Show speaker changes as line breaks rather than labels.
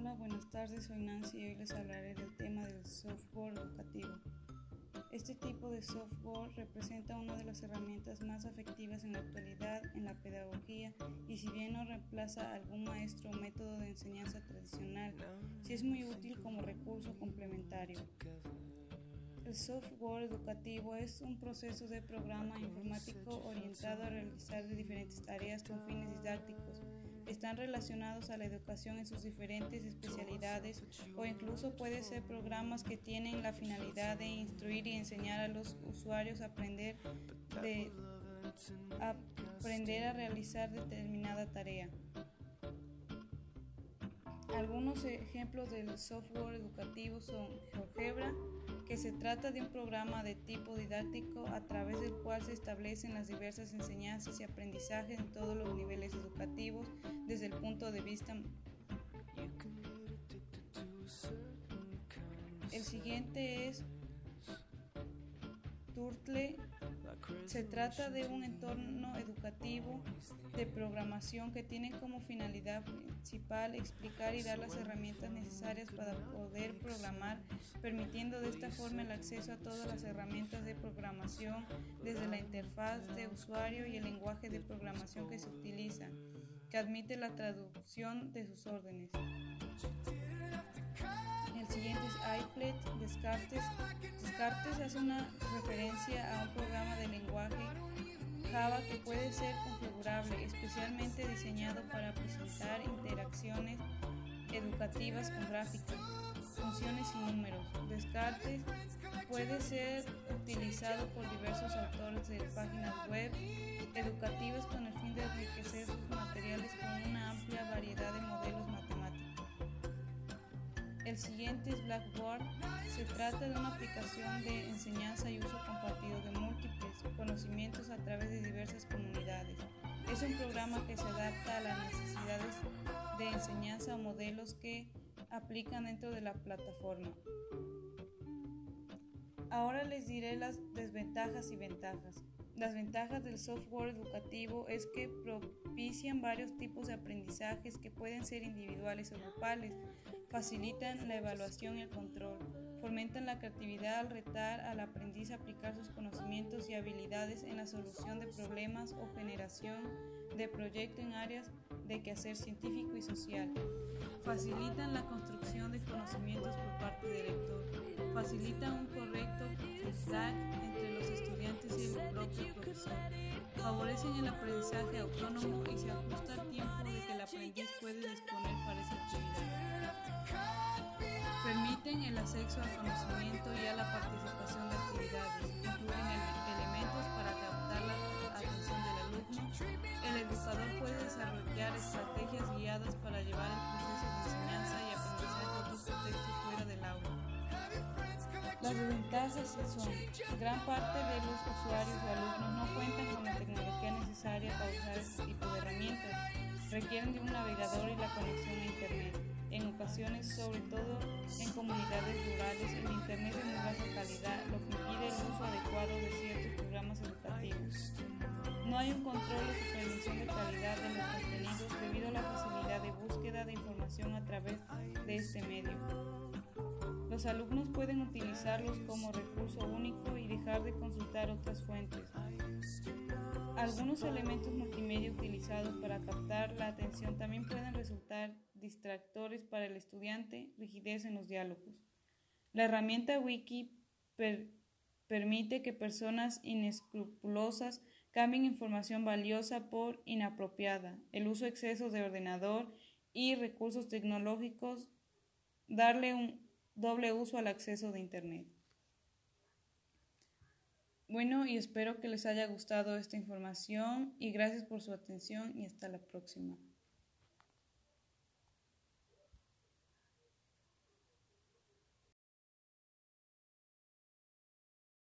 Hola, buenas tardes, soy Nancy y hoy les hablaré del tema del software educativo. Este tipo de software representa una de las herramientas más efectivas en la actualidad en la pedagogía y si bien no reemplaza a algún maestro o método de enseñanza tradicional, sí es muy útil como recurso complementario. El software educativo es un proceso de programa informático orientado a realizar diferentes tareas con fines didácticos están relacionados a la educación en sus diferentes especialidades o incluso puede ser programas que tienen la finalidad de instruir y enseñar a los usuarios a aprender, de, a aprender a realizar determinada tarea. Algunos ejemplos del software educativo son GeoGebra, que se trata de un programa de tipo didáctico a través del cual se establecen las diversas enseñanzas y aprendizajes en todos los niveles educativos vista. El siguiente es Turtle se trata de un entorno educativo de programación que tiene como finalidad principal explicar y dar las herramientas necesarias para poder programar, permitiendo de esta forma el acceso a todas las herramientas de programación desde la interfaz de usuario y el lenguaje de programación que se utiliza, que admite la traducción de sus órdenes. IPlet Descartes. Descartes hace una referencia a un programa de lenguaje Java que puede ser configurable, especialmente diseñado para presentar interacciones educativas con gráficas, funciones y números. Descartes puede ser utilizado por diversos autores de páginas web educativas con el fin de enriquecer sus materiales con una amplia variedad de. El siguiente es Blackboard. Se trata de una aplicación de enseñanza y uso compartido de múltiples conocimientos a través de diversas comunidades. Es un programa que se adapta a las necesidades de enseñanza o modelos que aplican dentro de la plataforma. Ahora les diré las desventajas y ventajas. Las ventajas del software educativo es que propician varios tipos de aprendizajes que pueden ser individuales o grupales, facilitan la evaluación y el control, fomentan la creatividad al retar al aprendiz a aplicar sus conocimientos y habilidades en la solución de problemas o generación de proyectos en áreas de quehacer científico y social, facilitan la construcción de conocimientos por parte del lector, facilitan un correcto feedback propio profesor, favorecen el aprendizaje autónomo y se ajusta al tiempo de que el aprendiz puede disponer para esa actividad. Permiten el acceso al conocimiento y a la participación de actividades, incluyen elementos para captar la atención del alumno. El educador puede desarrollar estrategias guiadas para llevar el Las desventajas son, gran parte de los usuarios o alumnos no cuentan con la tecnología necesaria para usar este tipo de herramientas, requieren de un navegador y la conexión a Internet. En ocasiones, sobre todo en comunidades rurales, el Internet es muy baja calidad, lo que impide el uso adecuado de ciertos programas educativos. No hay un control o supervisión de calidad de los contenidos debido a la facilidad de búsqueda de información a través de este medio. Los alumnos pueden utilizarlos como recurso único y dejar de consultar otras fuentes. Algunos elementos multimedia utilizados para captar la atención también pueden resultar distractores para el estudiante, rigidez en los diálogos. La herramienta Wiki permite que personas inescrupulosas cambien información valiosa por inapropiada, el uso exceso de ordenador y recursos tecnológicos, darle un doble uso al acceso de Internet. Bueno, y espero que les haya gustado esta información y gracias por su atención y hasta la próxima.